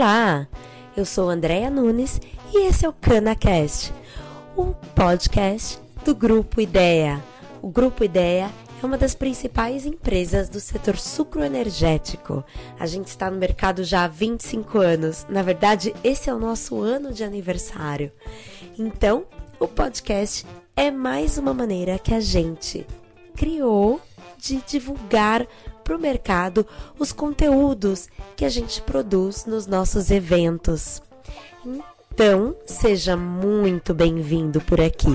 Olá, eu sou Andréa Nunes e esse é o CanaCast, um podcast do Grupo Ideia. O Grupo Ideia é uma das principais empresas do setor sucroenergético. A gente está no mercado já há 25 anos. Na verdade, esse é o nosso ano de aniversário. Então, o podcast é mais uma maneira que a gente criou de divulgar para o mercado os conteúdos que a gente produz nos nossos eventos. Então, seja muito bem-vindo por aqui.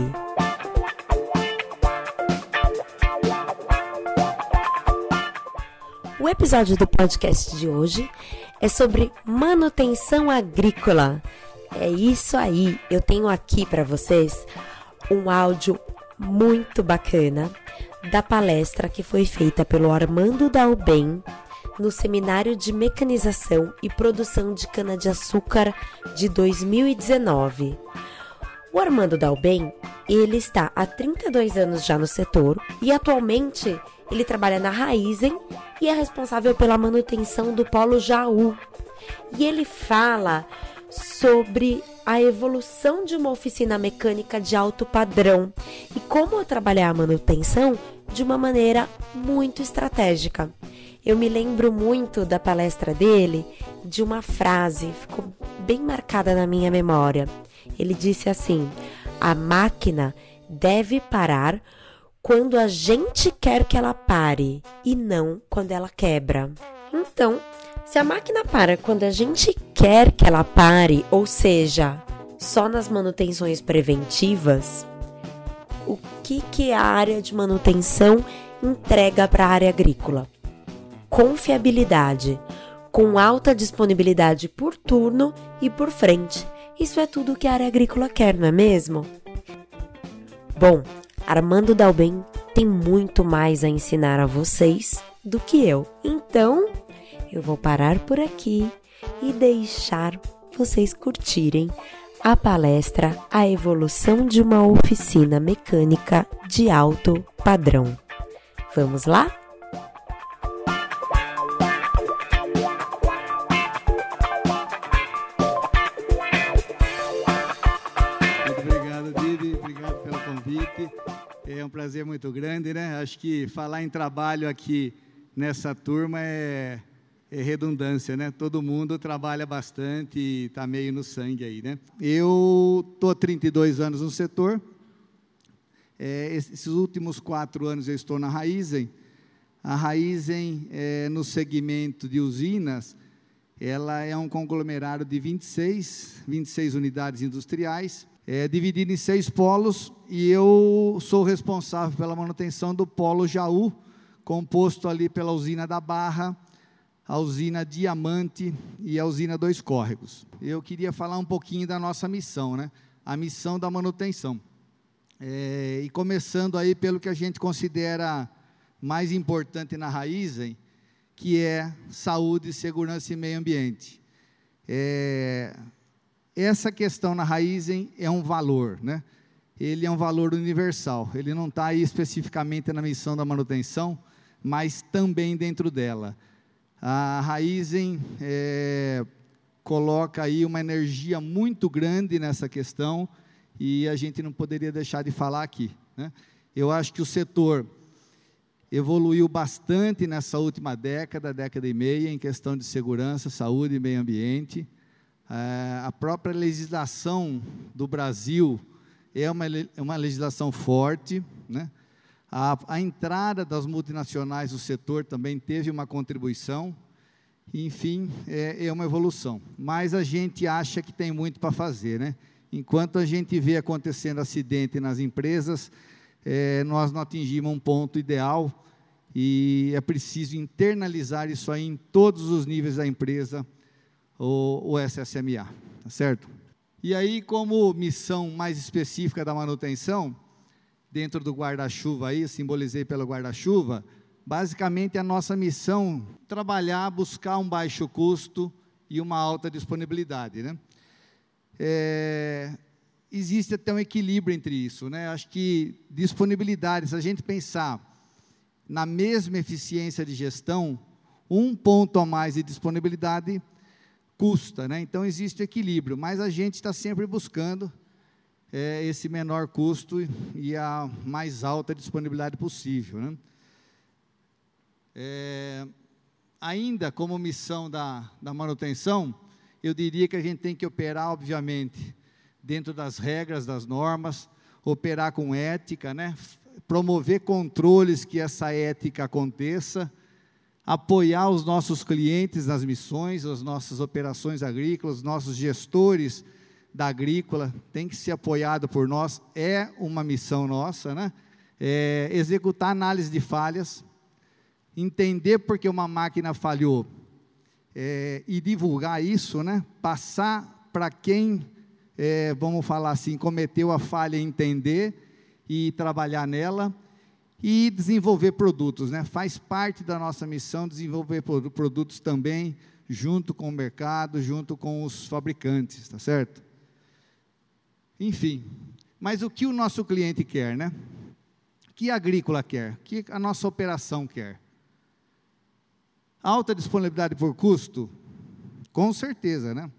O episódio do podcast de hoje é sobre manutenção agrícola. É isso aí, eu tenho aqui para vocês um áudio muito bacana da palestra que foi feita pelo Armando Dalben no Seminário de Mecanização e Produção de Cana-de-Açúcar de 2019. O Armando Dalben, ele está há 32 anos já no setor e atualmente ele trabalha na Raizen e é responsável pela manutenção do Polo Jaú. E ele fala sobre a evolução de uma oficina mecânica de alto padrão e como trabalhar a manutenção de uma maneira muito estratégica. Eu me lembro muito da palestra dele de uma frase, ficou bem marcada na minha memória. Ele disse assim: a máquina deve parar quando a gente quer que ela pare e não quando ela quebra. Então, se a máquina para quando a gente quer que ela pare, ou seja, só nas manutenções preventivas, o que, que a área de manutenção entrega para a área agrícola. Confiabilidade, com alta disponibilidade por turno e por frente. Isso é tudo que a área agrícola quer, não é mesmo? Bom, Armando Dalben tem muito mais a ensinar a vocês do que eu. Então, eu vou parar por aqui e deixar vocês curtirem a palestra A Evolução de uma Oficina Mecânica de Alto Padrão. Vamos lá? Muito obrigado, Didi. Obrigado pelo convite. É um prazer muito grande, né? Acho que falar em trabalho aqui nessa turma é é redundância, né? Todo mundo trabalha bastante e está meio no sangue aí, né? Eu estou há 32 anos no setor. É, esses últimos quatro anos eu estou na Raizen. A Raizen, é, no segmento de usinas, ela é um conglomerado de 26, 26 unidades industriais, é, dividido em seis polos, e eu sou responsável pela manutenção do polo Jaú, composto ali pela usina da Barra, a usina Diamante e a usina Dois Córregos. Eu queria falar um pouquinho da nossa missão, né? A missão da manutenção. É, e começando aí pelo que a gente considera mais importante na raiz, hein, que é saúde, segurança e meio ambiente. É, essa questão na raiz hein, é um valor, né? Ele é um valor universal. Ele não está aí especificamente na missão da manutenção, mas também dentro dela. A Raizen é, coloca aí uma energia muito grande nessa questão e a gente não poderia deixar de falar aqui. Né? Eu acho que o setor evoluiu bastante nessa última década, década e meia, em questão de segurança, saúde e meio ambiente. É, a própria legislação do Brasil é uma, uma legislação forte, né? A, a entrada das multinacionais no setor também teve uma contribuição, enfim, é, é uma evolução. Mas a gente acha que tem muito para fazer, né? Enquanto a gente vê acontecendo acidente nas empresas, é, nós não atingimos um ponto ideal e é preciso internalizar isso aí em todos os níveis da empresa, o, o SSMA, tá certo? E aí, como missão mais específica da manutenção, dentro do guarda-chuva aí, simbolizei pelo guarda-chuva, basicamente a nossa missão trabalhar, buscar um baixo custo e uma alta disponibilidade, né? É, existe até um equilíbrio entre isso, né? Acho que disponibilidade, se a gente pensar na mesma eficiência de gestão, um ponto a mais de disponibilidade custa, né? Então existe equilíbrio, mas a gente está sempre buscando é, esse menor custo e a mais alta disponibilidade possível, né? É, ainda como missão da, da manutenção, eu diria que a gente tem que operar, obviamente, dentro das regras, das normas, operar com ética, né? promover controles que essa ética aconteça, apoiar os nossos clientes nas missões, as nossas operações agrícolas, os nossos gestores da agrícola, tem que ser apoiado por nós, é uma missão nossa, né? É, executar análise de falhas, entender porque uma máquina falhou é, e divulgar isso, né? Passar para quem, é, vamos falar assim, cometeu a falha, entender e trabalhar nela e desenvolver produtos, né? Faz parte da nossa missão desenvolver produtos também junto com o mercado, junto com os fabricantes, tá certo? Enfim, mas o que o nosso cliente quer, né? O que a agrícola quer? O que a nossa operação quer? Alta disponibilidade por custo? Com certeza, né?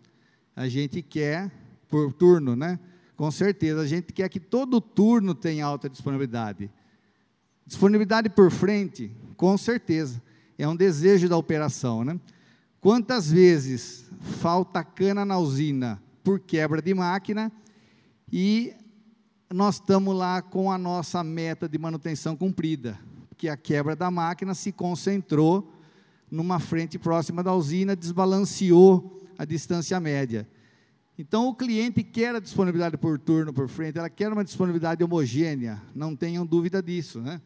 A gente quer por turno, né? Com certeza, a gente quer que todo turno tenha alta disponibilidade. Disponibilidade por frente, com certeza, é um desejo da operação, né? Quantas vezes falta cana na usina por quebra de máquina e nós estamos lá com a nossa meta de manutenção cumprida, que a quebra da máquina se concentrou numa frente próxima da usina, desbalanceou a distância média. Então, o cliente quer a disponibilidade por turno, por frente, ela quer uma disponibilidade homogênea, não tenham dúvida disso, né?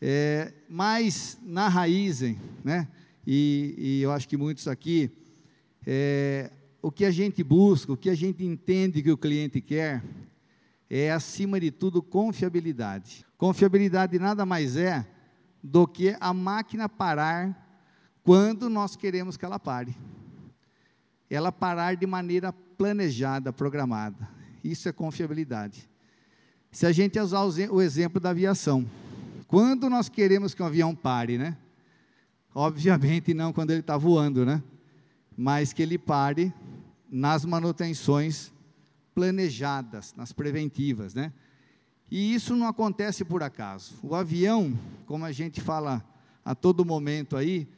É, mas na raiz, né, e, e, eu acho que muitos aqui, é, o que a gente busca, o que a gente entende que o cliente quer, é acima de tudo confiabilidade. Confiabilidade nada mais é do que a máquina parar quando nós queremos que ela pare. Ela parar de maneira planejada, programada. Isso é confiabilidade. Se a gente usar o exemplo da aviação, quando nós queremos que um avião pare, né? Obviamente não quando ele está voando, né? Mas que ele pare nas manutenções planejadas, nas preventivas, né? E isso não acontece por acaso. O avião, como a gente fala a todo momento aí,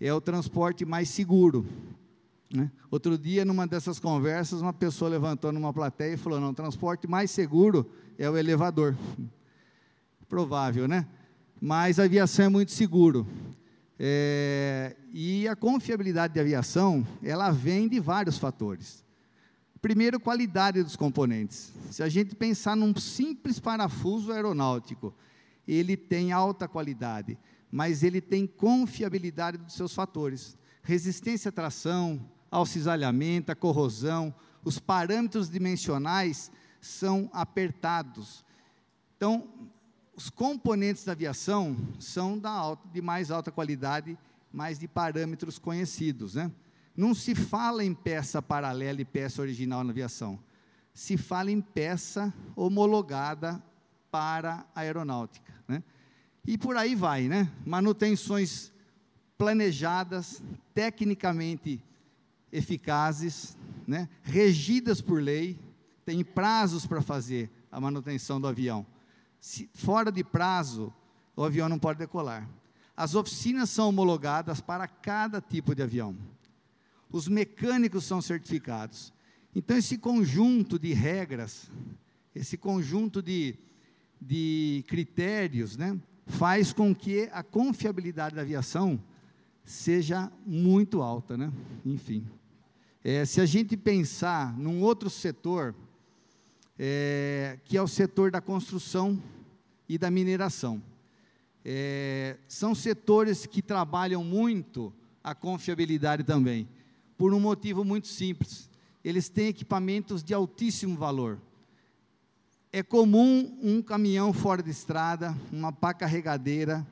é o transporte mais seguro. Né? Outro dia, numa dessas conversas, uma pessoa levantou numa plateia e falou: não, o transporte mais seguro é o elevador. Provável, né? Mas a aviação é muito seguro. É, e a confiabilidade da aviação, ela vem de vários fatores. Primeiro, qualidade dos componentes. Se a gente pensar num simples parafuso aeronáutico, ele tem alta qualidade, mas ele tem confiabilidade dos seus fatores. Resistência à tração, ao cisalhamento, à corrosão, os parâmetros dimensionais são apertados. Então, os componentes da aviação são da alta, de mais alta qualidade, mas de parâmetros conhecidos. Né? Não se fala em peça paralela e peça original na aviação. Se fala em peça homologada para a aeronáutica. Né? E por aí vai, né? Manutenções planejadas, tecnicamente eficazes, né? regidas por lei, tem prazos para fazer a manutenção do avião. Se fora de prazo, o avião não pode decolar. As oficinas são homologadas para cada tipo de avião. Os mecânicos são certificados. Então, esse conjunto de regras, esse conjunto de, de critérios, né, faz com que a confiabilidade da aviação seja muito alta. Né? Enfim. É, se a gente pensar num outro setor, é, que é o setor da construção e da mineração. É, são setores que trabalham muito a confiabilidade também, por um motivo muito simples. Eles têm equipamentos de altíssimo valor. É comum um caminhão fora de estrada, uma pá carregadeira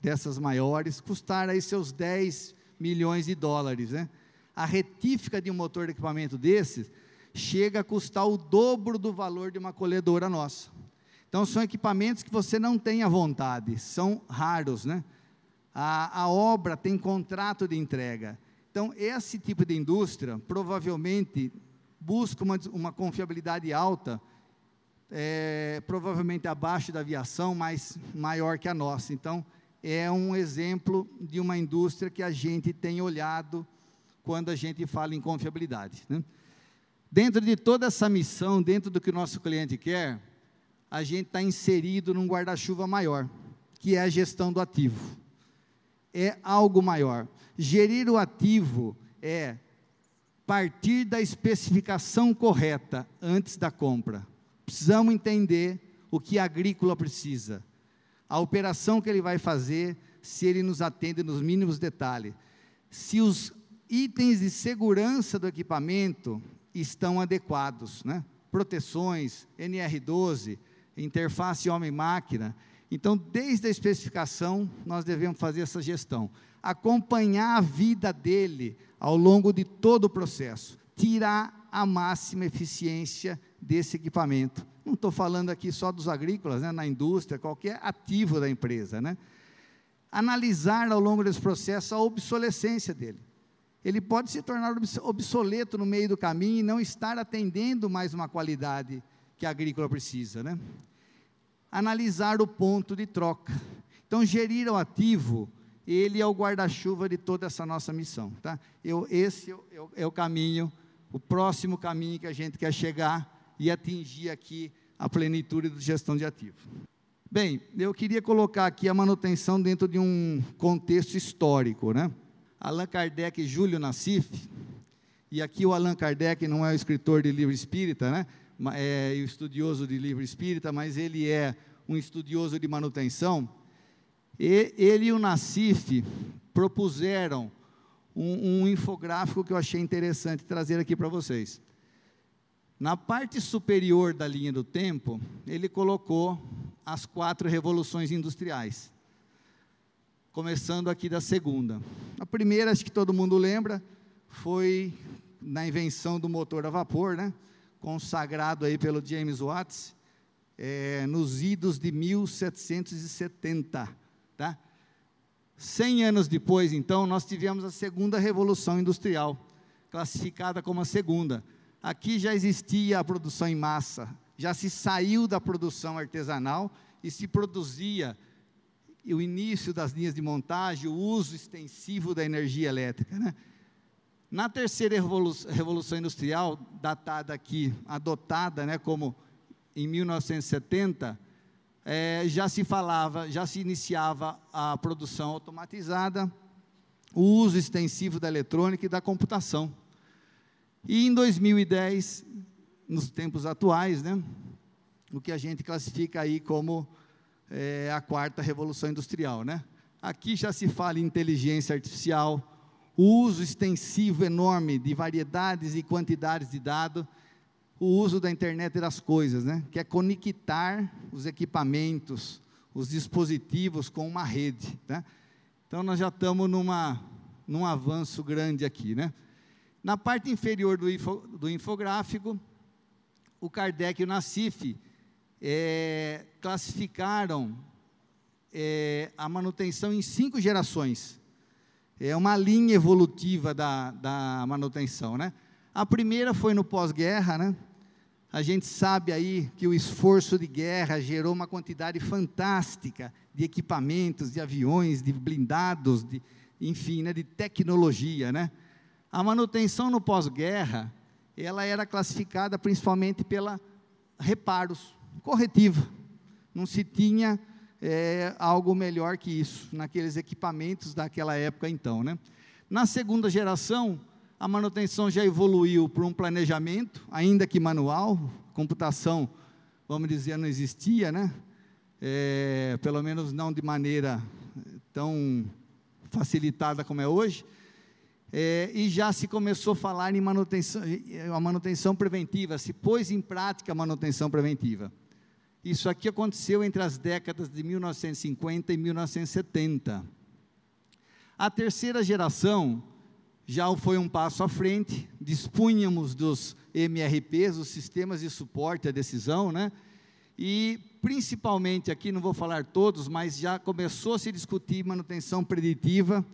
dessas maiores, custar aí seus 10 milhões de dólares. Né? A retífica de um motor de equipamento desses chega a custar o dobro do valor de uma colhedora nossa. Então, são equipamentos que você não tem à vontade, são raros, né? A, a obra tem contrato de entrega. Então, esse tipo de indústria provavelmente busca uma, uma confiabilidade alta, é, provavelmente abaixo da aviação, mas maior que a nossa. Então, é um exemplo de uma indústria que a gente tem olhado quando a gente fala em confiabilidade. Né? Dentro de toda essa missão, dentro do que o nosso cliente quer, a gente está inserido num guarda-chuva maior, que é a gestão do ativo. É algo maior. Gerir o ativo é partir da especificação correta antes da compra. Precisamos entender o que a agrícola precisa, a operação que ele vai fazer, se ele nos atende nos mínimos detalhes, se os itens de segurança do equipamento estão adequados, né? proteções, NR12, interface homem-máquina. Então, desde a especificação, nós devemos fazer essa gestão. Acompanhar a vida dele ao longo de todo o processo. Tirar a máxima eficiência desse equipamento. Não estou falando aqui só dos agrícolas, né, na indústria, qualquer ativo da empresa. Né? Analisar ao longo desse processo a obsolescência dele ele pode se tornar obsoleto no meio do caminho e não estar atendendo mais uma qualidade que a agrícola precisa, né? Analisar o ponto de troca. Então, gerir o ativo, ele é o guarda-chuva de toda essa nossa missão, tá? Eu, esse é o, é o caminho, o próximo caminho que a gente quer chegar e atingir aqui a plenitude de gestão de ativo. Bem, eu queria colocar aqui a manutenção dentro de um contexto histórico, né? Allan Kardec e Júlio Nassif, e aqui o Allan Kardec não é o escritor de livro espírita, né? É estudioso de livro espírita, mas ele é um estudioso de manutenção. Ele e o Nassif propuseram um, um infográfico que eu achei interessante trazer aqui para vocês. Na parte superior da linha do tempo, ele colocou as quatro revoluções industriais começando aqui da segunda. A primeira, acho que todo mundo lembra, foi na invenção do motor a vapor, né? Consagrado aí pelo James Watts, é, nos idos de 1770. Tá? Cem anos depois, então, nós tivemos a segunda revolução industrial, classificada como a segunda. Aqui já existia a produção em massa, já se saiu da produção artesanal e se produzia o início das linhas de montagem, o uso extensivo da energia elétrica. Né? Na terceira revolução industrial, datada aqui, adotada né, como em 1970, é, já se falava, já se iniciava a produção automatizada, o uso extensivo da eletrônica e da computação. E em 2010, nos tempos atuais, né, o que a gente classifica aí como é, a quarta revolução industrial, né? Aqui já se fala em inteligência artificial, o uso extensivo enorme de variedades e quantidades de dados, o uso da internet das coisas, né? Que é conectar os equipamentos, os dispositivos com uma rede, né? Então nós já estamos numa num avanço grande aqui, né? Na parte inferior do, info, do infográfico, o Kardec e o Nassif é, classificaram é, a manutenção em cinco gerações. É uma linha evolutiva da, da manutenção, né? A primeira foi no pós-guerra, né? A gente sabe aí que o esforço de guerra gerou uma quantidade fantástica de equipamentos, de aviões, de blindados, de, enfim, né, de tecnologia, né? A manutenção no pós-guerra, ela era classificada principalmente pela reparos, corretiva. Não se tinha é, algo melhor que isso naqueles equipamentos daquela época então, né? Na segunda geração, a manutenção já evoluiu para um planejamento, ainda que manual, computação, vamos dizer, não existia, né? É, pelo menos não de maneira tão facilitada como é hoje. É, e já se começou a falar em manutenção, a manutenção preventiva, se pôs em prática a manutenção preventiva. Isso aqui aconteceu entre as décadas de 1950 e 1970. A terceira geração já foi um passo à frente, dispunhamos dos MRPs, os sistemas de suporte à decisão, né? E principalmente aqui, não vou falar todos, mas já começou a se discutir manutenção preditiva,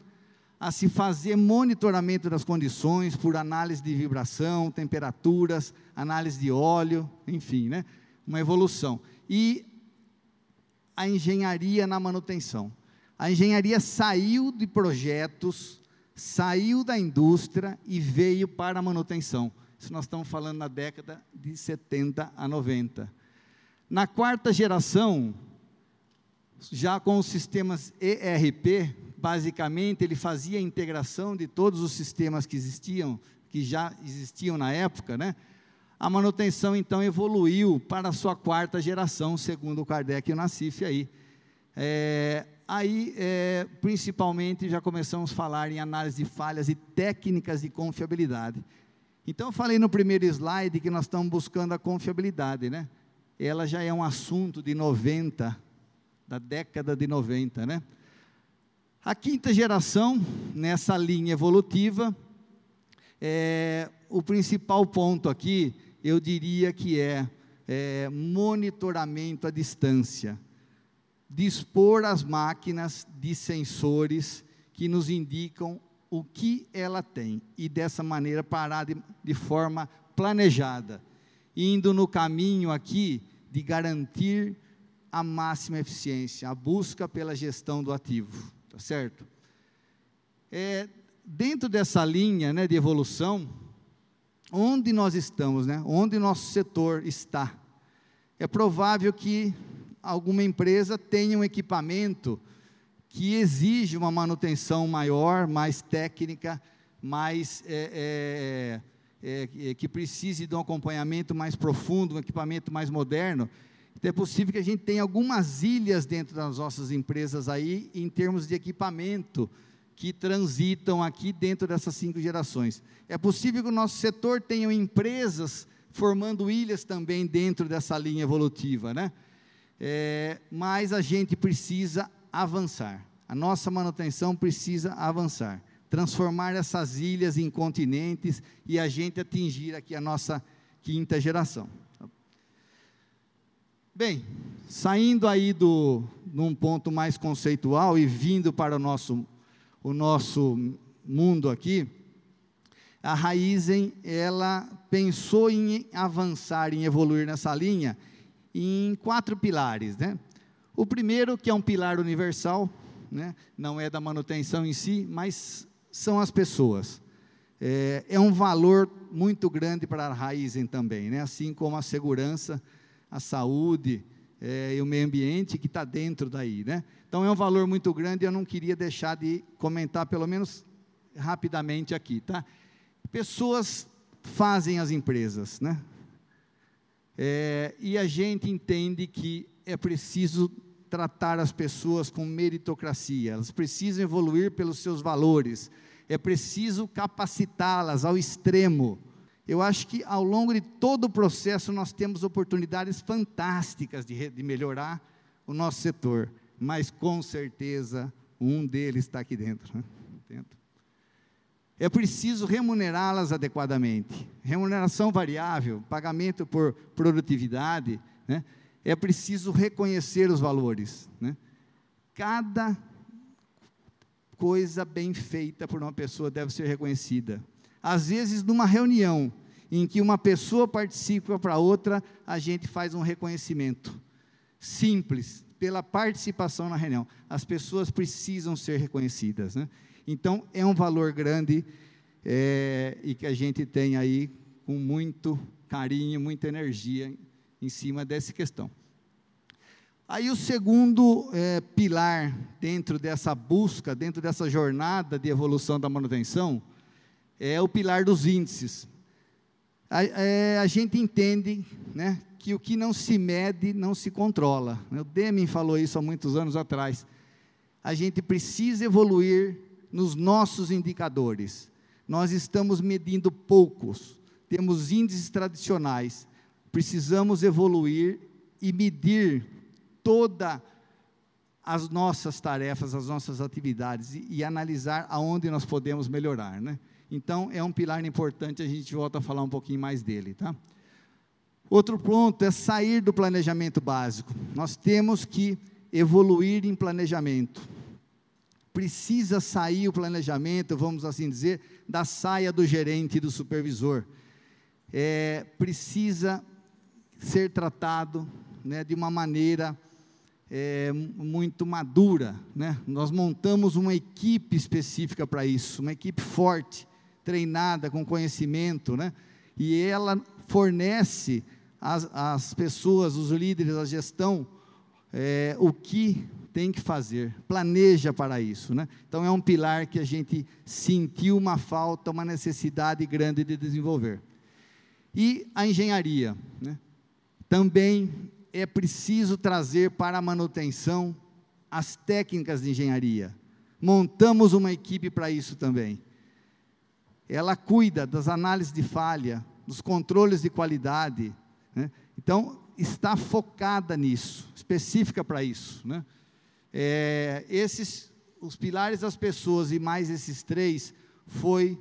a se fazer monitoramento das condições por análise de vibração, temperaturas, análise de óleo, enfim, né? uma evolução. E a engenharia na manutenção. A engenharia saiu de projetos, saiu da indústria e veio para a manutenção. Isso nós estamos falando na década de 70 a 90. Na quarta geração, já com os sistemas ERP, basicamente ele fazia a integração de todos os sistemas que existiam, que já existiam na época, né? A manutenção então evoluiu para a sua quarta geração, segundo o Kardec e o Nassif aí. É, aí, é, principalmente, já começamos a falar em análise de falhas e técnicas de confiabilidade. Então, eu falei no primeiro slide que nós estamos buscando a confiabilidade, né? Ela já é um assunto de 90, da década de 90, né? A quinta geração, nessa linha evolutiva, é, o principal ponto aqui, eu diria que é, é monitoramento à distância. Dispor as máquinas de sensores que nos indicam o que ela tem e dessa maneira parar de, de forma planejada, indo no caminho aqui de garantir a máxima eficiência, a busca pela gestão do ativo, tá certo? É, dentro dessa linha né, de evolução, onde nós estamos, né, onde nosso setor está, é provável que alguma empresa tenha um equipamento que exige uma manutenção maior, mais técnica, mais é, é, é, que precise de um acompanhamento mais profundo, um equipamento mais moderno. Então é possível que a gente tenha algumas ilhas dentro das nossas empresas aí, em termos de equipamento, que transitam aqui dentro dessas cinco gerações. É possível que o nosso setor tenha empresas formando ilhas também dentro dessa linha evolutiva, né? É, mas a gente precisa avançar. A nossa manutenção precisa avançar, transformar essas ilhas em continentes e a gente atingir aqui a nossa quinta geração. Bem, saindo aí do num ponto mais conceitual e vindo para o nosso o nosso mundo aqui, a Raizen ela pensou em avançar, em evoluir nessa linha em quatro pilares, né? O primeiro que é um pilar universal, né? Não é da manutenção em si, mas são as pessoas. É, é um valor muito grande para a Raizen também, né? Assim como a segurança, a saúde é, e o meio ambiente que está dentro daí, né? Então é um valor muito grande. Eu não queria deixar de comentar, pelo menos rapidamente aqui, tá? Pessoas fazem as empresas, né? É, e a gente entende que é preciso tratar as pessoas com meritocracia, elas precisam evoluir pelos seus valores, é preciso capacitá-las ao extremo. Eu acho que ao longo de todo o processo nós temos oportunidades fantásticas de, de melhorar o nosso setor, mas com certeza um deles está aqui dentro. Né? dentro é preciso remunerá-las adequadamente. Remuneração variável, pagamento por produtividade, né? é preciso reconhecer os valores. Né? Cada coisa bem feita por uma pessoa deve ser reconhecida. Às vezes, numa reunião em que uma pessoa participa para outra, a gente faz um reconhecimento simples pela participação na reunião. As pessoas precisam ser reconhecidas. Né? Então, é um valor grande é, e que a gente tem aí com muito carinho, muita energia em cima dessa questão. Aí o segundo é, pilar dentro dessa busca, dentro dessa jornada de evolução da manutenção, é o pilar dos índices. A, é, a gente entende né, que o que não se mede não se controla. O Deming falou isso há muitos anos atrás. A gente precisa evoluir nos nossos indicadores. Nós estamos medindo poucos, temos índices tradicionais, precisamos evoluir e medir toda as nossas tarefas, as nossas atividades e, e, analisar aonde nós podemos melhorar, né? Então é um pilar importante, a gente volta a falar um pouquinho mais dele, tá? Outro ponto é sair do planejamento básico. Nós temos que evoluir em planejamento precisa sair o planejamento, vamos assim dizer, da saia do gerente e do supervisor. É, precisa ser tratado né, de uma maneira é, muito madura. Né? Nós montamos uma equipe específica para isso, uma equipe forte, treinada, com conhecimento, né? e ela fornece às, às pessoas, os líderes, a gestão, é, o que tem que fazer, planeja para isso. Né? Então, é um pilar que a gente sentiu uma falta, uma necessidade grande de desenvolver. E a engenharia. Né? Também é preciso trazer para a manutenção as técnicas de engenharia. Montamos uma equipe para isso também. Ela cuida das análises de falha, dos controles de qualidade. Né? Então, está focada nisso, específica para isso. Né? É, esses, os pilares das pessoas e mais esses três, foi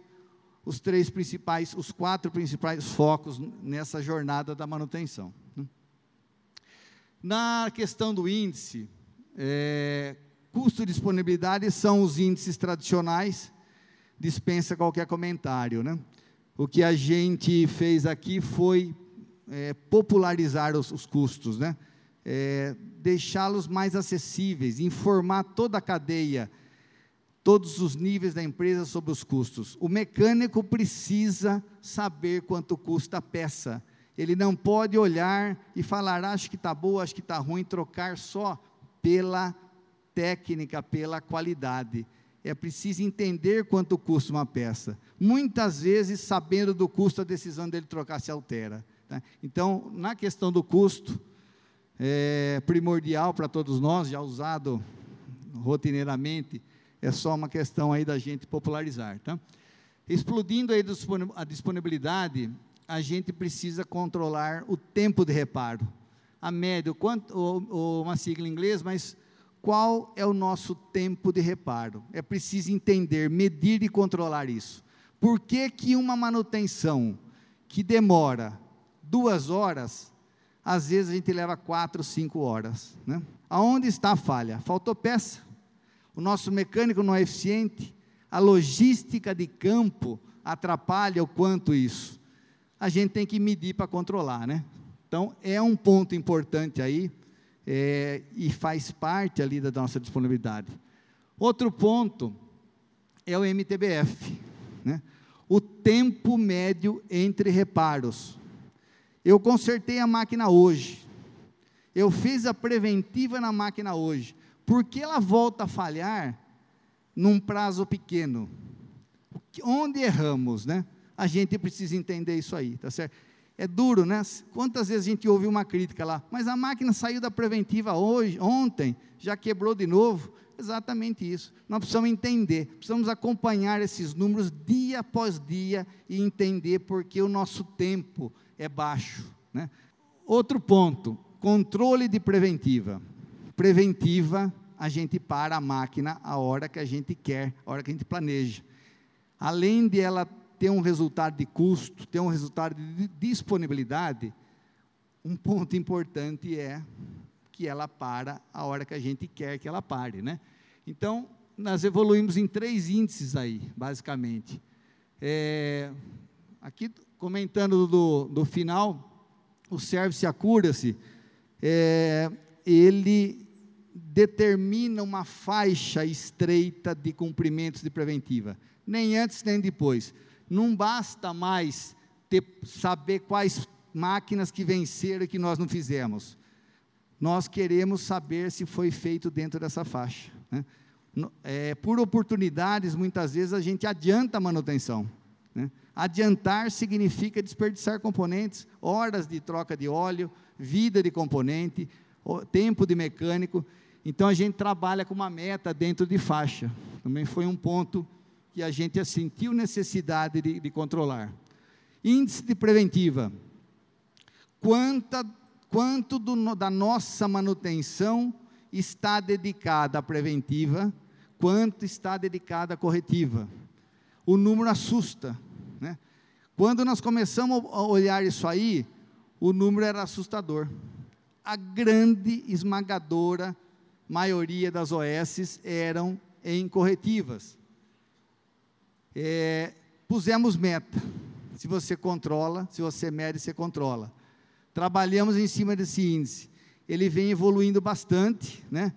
os três principais, os quatro principais focos nessa jornada da manutenção. Né? Na questão do índice, é, custo e disponibilidade são os índices tradicionais, dispensa qualquer comentário. Né? O que a gente fez aqui foi é, popularizar os, os, custos, né? É, deixá-los mais acessíveis, informar toda a cadeia, todos os níveis da empresa sobre os custos. O mecânico precisa saber quanto custa a peça. Ele não pode olhar e falar, acho que está boa, acho que está ruim, trocar só pela técnica, pela qualidade. É preciso entender quanto custa uma peça. Muitas vezes, sabendo do custo, a decisão dele trocar se altera. Tá? Então, na questão do custo, é primordial para todos nós, já usado rotineiramente, é só uma questão aí da gente popularizar. Tá? Explodindo aí a disponibilidade, a gente precisa controlar o tempo de reparo. A média, quanto, ou, ou uma sigla em inglês, mas qual é o nosso tempo de reparo? É preciso entender, medir e controlar isso. Por que, que uma manutenção que demora duas horas, às vezes a gente leva quatro, cinco horas. Né? Aonde está a falha? Faltou peça. O nosso mecânico não é eficiente. A logística de campo atrapalha o quanto isso. A gente tem que medir para controlar, né? Então, é um ponto importante aí é, e faz parte ali da nossa disponibilidade. Outro ponto é o MTBF, né? o tempo médio entre reparos. Eu consertei a máquina hoje. Eu fiz a preventiva na máquina hoje. Por que ela volta a falhar num prazo pequeno? Onde erramos, né? A gente precisa entender isso aí, tá certo? É duro, né? Quantas vezes a gente ouve uma crítica lá, mas a máquina saiu da preventiva hoje, ontem, já quebrou de novo. Exatamente isso. Nós precisamos entender, precisamos acompanhar esses números dia após dia e entender porque o nosso tempo é baixo. Né? Outro ponto: controle de preventiva. Preventiva, a gente para a máquina a hora que a gente quer, a hora que a gente planeja. Além de ela ter um resultado de custo, ter um resultado de disponibilidade, um ponto importante é que ela para a hora que a gente quer que ela pare, né? Então, nós evoluímos em três índices aí, basicamente. É, aqui comentando do, do final, o Service Accuracy, é, ele determina uma faixa estreita de cumprimentos de preventiva, nem antes nem depois. Não basta mais ter, saber quais máquinas que venceram e que nós não fizemos. Nós queremos saber se foi feito dentro dessa faixa. Né? É, por oportunidades, muitas vezes a gente adianta a manutenção. Né? Adiantar significa desperdiçar componentes, horas de troca de óleo, vida de componente, tempo de mecânico. Então a gente trabalha com uma meta dentro de faixa. Também foi um ponto que a gente sentiu necessidade de, de controlar. Índice de preventiva. Quanta, quanto do, da nossa manutenção está dedicada à preventiva, quanto está dedicada à corretiva. O número assusta. Né? Quando nós começamos a olhar isso aí, o número era assustador. A grande, esmagadora maioria das OS eram em corretivas. É, pusemos meta. Se você controla, se você mede, você controla. Trabalhamos em cima desse índice. Ele vem evoluindo bastante, né?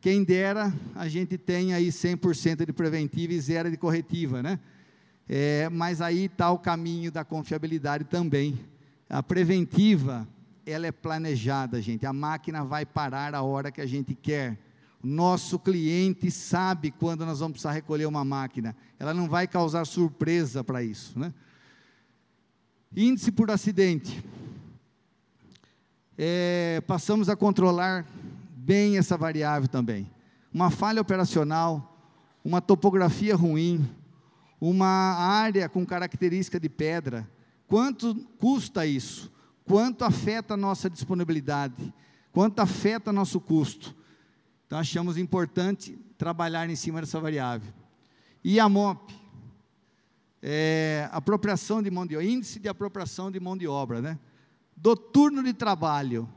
Quem dera a gente tem aí 100% de preventiva e zero de corretiva, né? É, mas aí está o caminho da confiabilidade também. A preventiva, ela é planejada, gente. A máquina vai parar a hora que a gente quer. Nosso cliente sabe quando nós vamos precisar recolher uma máquina. Ela não vai causar surpresa para isso, né? Índice por acidente. É, passamos a controlar bem essa variável também. Uma falha operacional, uma topografia ruim, uma área com característica de pedra. Quanto custa isso? Quanto afeta a nossa disponibilidade? Quanto afeta nosso custo? Então achamos importante trabalhar em cima dessa variável. E a MOP, é, apropriação de mão de obra, índice de apropriação de mão de obra, né? Do turno de trabalho,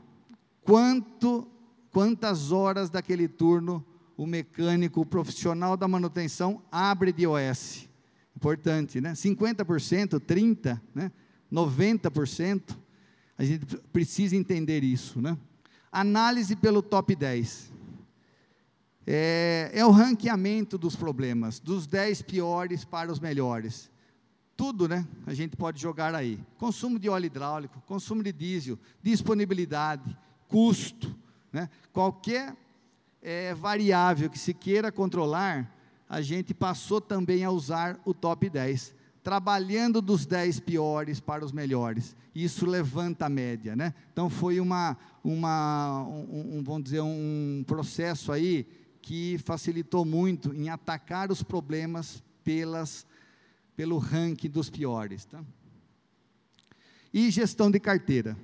quanto, quantas horas daquele turno o mecânico, o profissional da manutenção abre de OS? Importante, né? 50%, 30%, né? 90%. A gente precisa entender isso, né? Análise pelo top 10. É, é, o ranqueamento dos problemas, dos 10 piores para os melhores. Tudo, né? A gente pode jogar aí. Consumo de óleo hidráulico, consumo de diesel, disponibilidade, custo, né? Qualquer é, variável que se queira controlar, a gente passou também a usar o top 10, trabalhando dos 10 piores para os melhores. Isso levanta a média, né? Então foi uma, uma um, um, vamos dizer, um processo aí que facilitou muito em atacar os problemas pelas, pelo ranking dos piores. Tá? E gestão de carteira.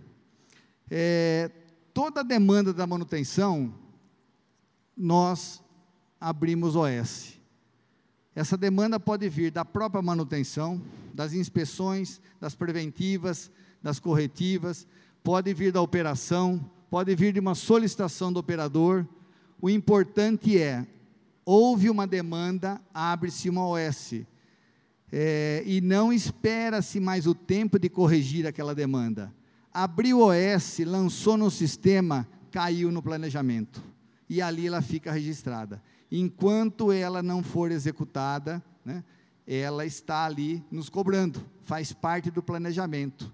É, toda a demanda da manutenção, nós abrimos OS. Essa demanda pode vir da própria manutenção, das inspeções, das preventivas, das corretivas, pode vir da operação, pode vir de uma solicitação do operador. O importante é, houve uma demanda, abre-se uma OS. É, e não espera-se mais o tempo de corrigir aquela demanda. Abriu o OS, lançou no sistema, caiu no planejamento. E ali ela fica registrada enquanto ela não for executada, né, ela está ali nos cobrando, faz parte do planejamento,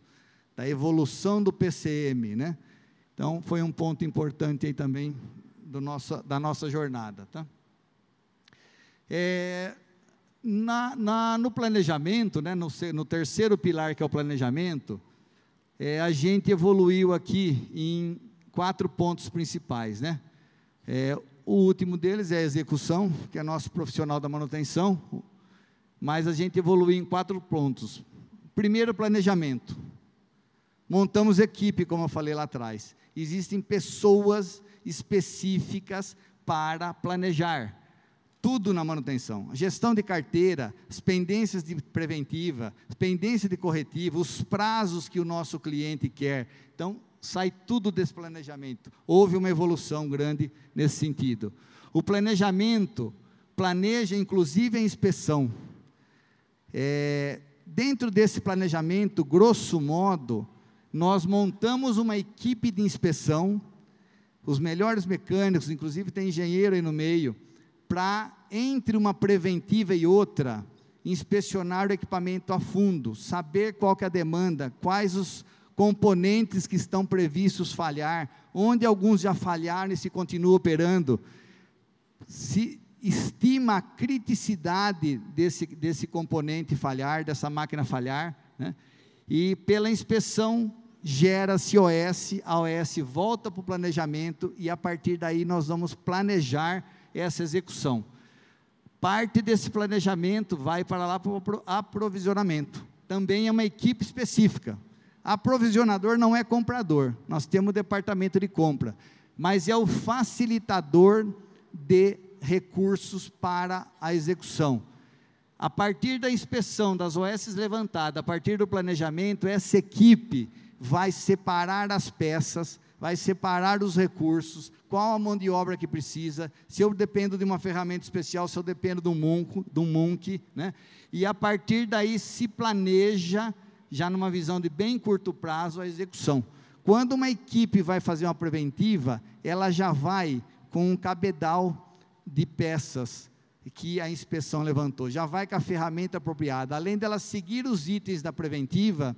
da evolução do PCM, né? Então, foi um ponto importante aí também do da nossa jornada, tá? É, na, na, no planejamento, né, no, no, terceiro pilar, que é o planejamento, é, a gente evoluiu aqui em quatro pontos principais, né? É, o último deles é a execução, que é nosso profissional da manutenção, mas a gente evoluiu em quatro pontos. Primeiro, planejamento. Montamos equipe, como eu falei lá atrás. Existem pessoas específicas para planejar tudo na manutenção. Gestão de carteira, as pendências de preventiva, as pendências de corretiva, os prazos que o nosso cliente quer. Então, sai tudo desse planejamento. Houve uma evolução grande nesse sentido. O planejamento planeja inclusive a inspeção. É, dentro desse planejamento, grosso modo, nós montamos uma equipe de inspeção, os melhores mecânicos, inclusive tem engenheiro aí no meio, para, entre uma preventiva e outra, inspecionar o equipamento a fundo, saber qual que é a demanda, quais os, componentes que estão previstos falhar, onde alguns já falharam e se continua operando. Se estima a criticidade desse, desse componente falhar, dessa máquina falhar, né? e pela inspeção gera-se OS, a OS volta para o planejamento e a partir daí nós vamos planejar essa execução. Parte desse planejamento vai para lá para o aprovisionamento. Também é uma equipe específica. Aprovisionador não é comprador, nós temos departamento de compra, mas é o facilitador de recursos para a execução. A partir da inspeção das OS levantadas, a partir do planejamento, essa equipe vai separar as peças, vai separar os recursos, qual a mão de obra que precisa, se eu dependo de uma ferramenta especial, se eu dependo de um Monk, de um Monk né? e a partir daí se planeja, já numa visão de bem curto prazo, a execução. Quando uma equipe vai fazer uma preventiva, ela já vai com um cabedal de peças que a inspeção levantou, já vai com a ferramenta apropriada. Além dela seguir os itens da preventiva,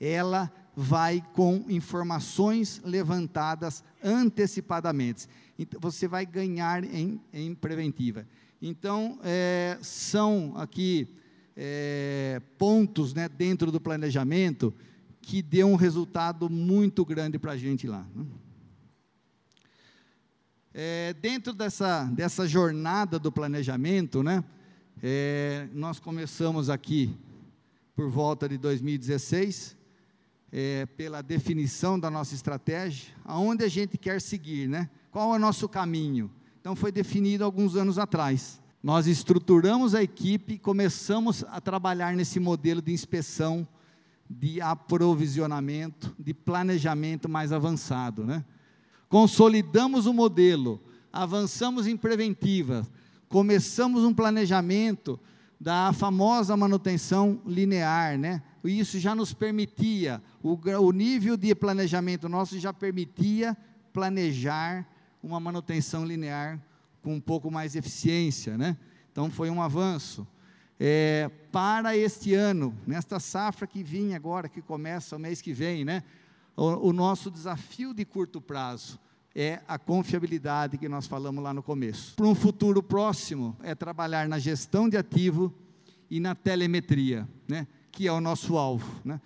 ela vai com informações levantadas antecipadamente. Então, você vai ganhar em, em preventiva. Então, é, são aqui é, pontos né, dentro do planejamento que deu um resultado muito grande para a gente lá. Né? É, dentro dessa, dessa jornada do planejamento, né, é, nós começamos aqui por volta de 2016, é, pela definição da nossa estratégia, aonde a gente quer seguir, né? Qual é o nosso caminho? Então foi definido alguns anos atrás. Nós estruturamos a equipe e começamos a trabalhar nesse modelo de inspeção, de aprovisionamento, de planejamento mais avançado, né? consolidamos o modelo, avançamos em preventiva, começamos um planejamento da famosa manutenção linear, né? Isso já nos permitia, o, o nível de planejamento nosso já permitia planejar uma manutenção linear com um pouco mais de eficiência, né? Então foi um avanço. É, para este ano, nesta safra que vinha agora, que começa o mês que vem, né? o, o nosso desafio de curto prazo é a confiabilidade que nós falamos lá no começo. Para um futuro próximo, é trabalhar na gestão de ativo e na telemetria, né, que é o nosso alvo. Né.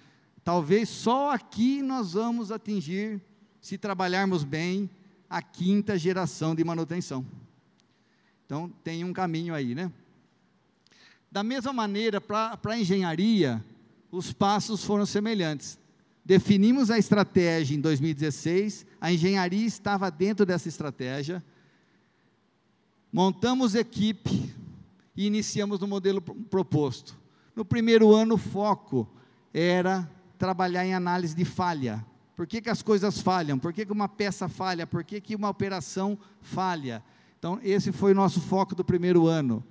Talvez só aqui nós vamos atingir, se trabalharmos bem, a quinta geração de manutenção. Então, tem um caminho aí, né? Da mesma maneira, para a engenharia, os passos foram semelhantes. Definimos a estratégia em 2016, a engenharia estava dentro dessa estratégia. Montamos equipe e iniciamos no modelo proposto. No primeiro ano, o foco era trabalhar em análise de falha. Por que, que as coisas falham? Por que, que uma peça falha? Por que, que uma operação falha? Então, esse foi o nosso foco do primeiro ano.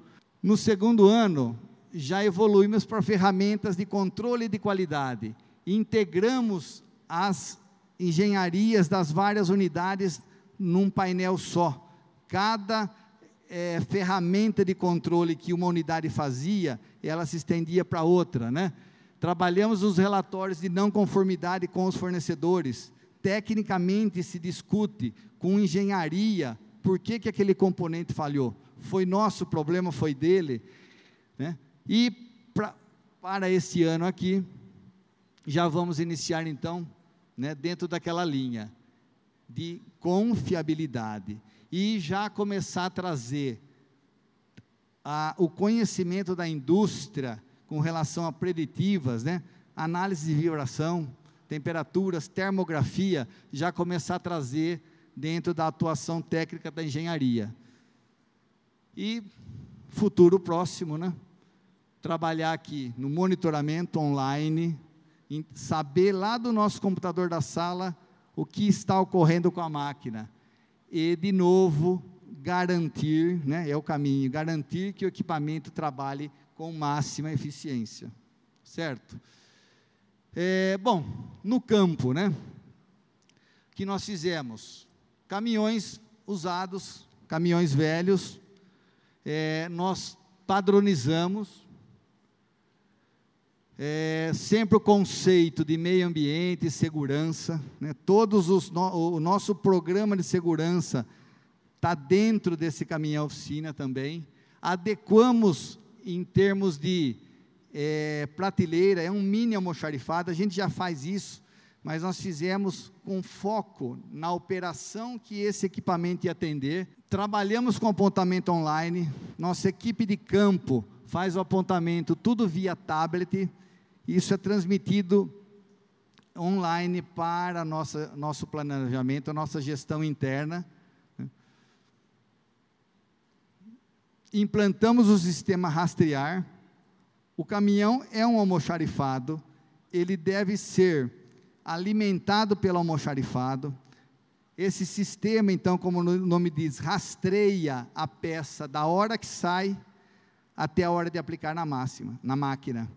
No segundo ano, já evoluímos para ferramentas de controle de qualidade integramos as engenharias das várias unidades num painel só. Cada é, ferramenta de controle que uma unidade fazia, ela se estendia para outra, né? Trabalhamos os relatórios de não conformidade com os fornecedores. Tecnicamente se discute com engenharia por que, que aquele componente falhou. Foi nosso problema, foi dele. Né? E pra, para esse ano aqui, já vamos iniciar então, né, dentro daquela linha de confiabilidade e já começar a trazer a, o conhecimento da indústria com relação a preditivas, né, análise de vibração, temperaturas, termografia, já começar a trazer dentro da atuação técnica da engenharia. E futuro próximo, né? Trabalhar aqui no monitoramento online, saber lá do nosso computador da sala o que está ocorrendo com a máquina. E, de novo, garantir, né, é o caminho, garantir que o equipamento trabalhe com máxima eficiência. Certo? É, bom, no campo, né? que nós fizemos? Caminhões usados, caminhões velhos, é, nós padronizamos, é, sempre o conceito de meio ambiente e segurança, né, todos os no, o nosso programa de segurança está dentro desse caminhão oficina também. Adequamos em termos de é, prateleira, é um mini almoxarifado, a gente já faz isso, mas nós fizemos com foco na operação que esse equipamento ia atender. Trabalhamos com apontamento online, nossa equipe de campo faz o apontamento tudo via tablet, isso é transmitido online para nossa, nosso planejamento, a nossa gestão interna. Implantamos o sistema rastrear. O caminhão é um almoxarifado, ele deve ser alimentado pelo almoxarifado. Esse sistema, então, como o nome diz, rastreia a peça da hora que sai até a hora de aplicar na máxima, na máquina.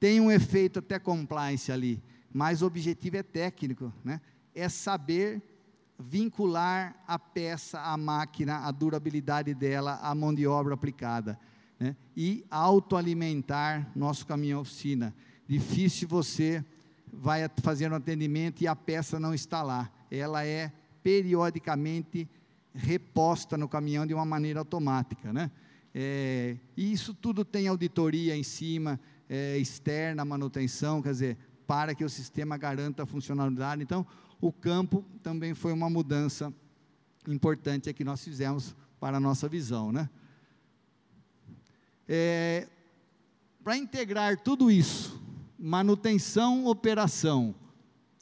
Tem um efeito até compliance ali, mas o objetivo é técnico, né? É saber vincular a peça à máquina, a durabilidade dela, à mão de obra aplicada, né? E autoalimentar nosso caminhão oficina. Difícil você vai fazer um atendimento e a peça não está lá. Ela é periodicamente reposta no caminhão de uma maneira automática, né? É, e isso tudo tem auditoria em cima, é, externa, manutenção, quer dizer, para que o sistema garanta a funcionalidade. Então, o campo também foi uma mudança importante que nós fizemos para a nossa visão, né? É, para integrar tudo isso, manutenção, operação,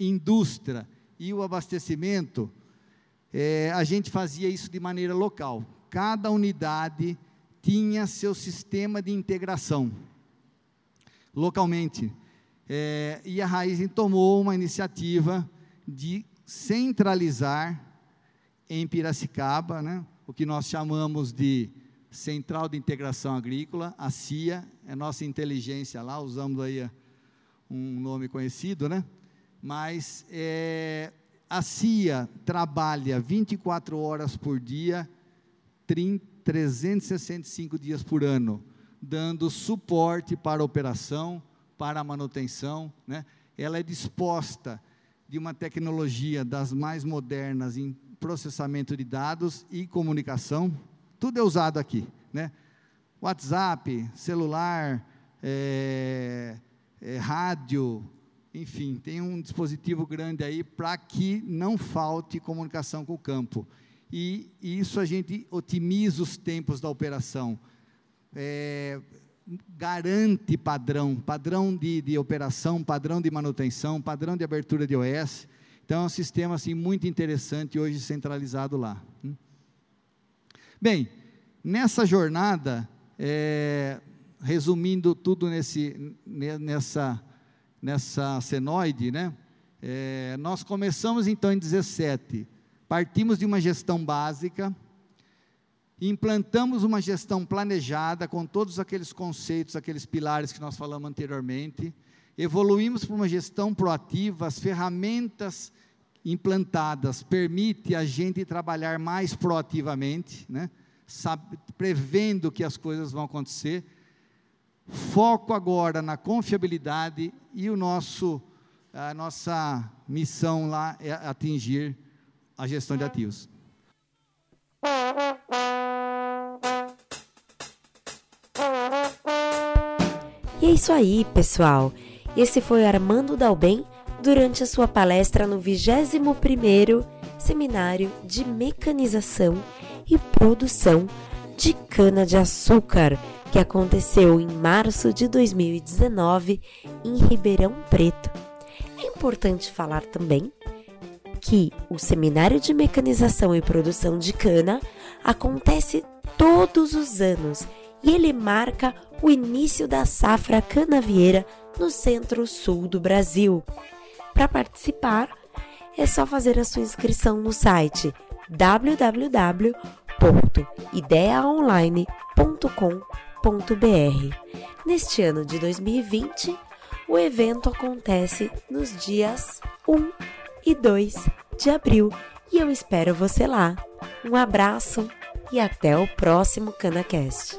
indústria e o abastecimento, é, a gente fazia isso de maneira local. Cada unidade tinha seu sistema de integração localmente. É, e a Raizen tomou uma iniciativa de centralizar em Piracicaba, né, o que nós chamamos de Central de Integração Agrícola, a CIA, é nossa inteligência lá, usamos aí um nome conhecido, né? Mas é, a CIA trabalha 24 horas por dia, 30, 365 dias por ano, dando suporte para a operação, para a manutenção. Né? Ela é disposta de uma tecnologia das mais modernas em processamento de dados e comunicação. Tudo é usado aqui. Né? WhatsApp, celular, é, é, rádio, enfim, tem um dispositivo grande aí para que não falte comunicação com o campo. E, e, isso a gente otimiza os tempos da operação. É, garante padrão, padrão de, de, operação, padrão de manutenção, padrão de abertura de OS. Então é um sistema assim muito interessante hoje centralizado lá. Bem, nessa jornada, é, resumindo tudo nesse, nessa nessa senoide, né? É, nós começamos então em 17, partimos de uma gestão básica, implantamos uma gestão planejada com todos aqueles conceitos, aqueles pilares que nós falamos anteriormente, evoluímos para uma gestão proativa, as ferramentas implantadas permitem a gente trabalhar mais proativamente, né? Sabe, prevendo que as coisas vão acontecer, Foco agora na confiabilidade e o nosso a nossa missão lá é atingir a gestão de ativos. E é isso aí, pessoal. Esse foi Armando Dalben durante a sua palestra no 21º Seminário de Mecanização e Produção de Cana-de-Açúcar que aconteceu em março de 2019 em Ribeirão Preto. É importante falar também que o Seminário de Mecanização e Produção de Cana acontece todos os anos e ele marca o início da safra canavieira no centro-sul do Brasil. Para participar, é só fazer a sua inscrição no site www.ideaonline.com.br Neste ano de 2020, o evento acontece nos dias 1 e 2 de abril e eu espero você lá. Um abraço e até o próximo CanaCast.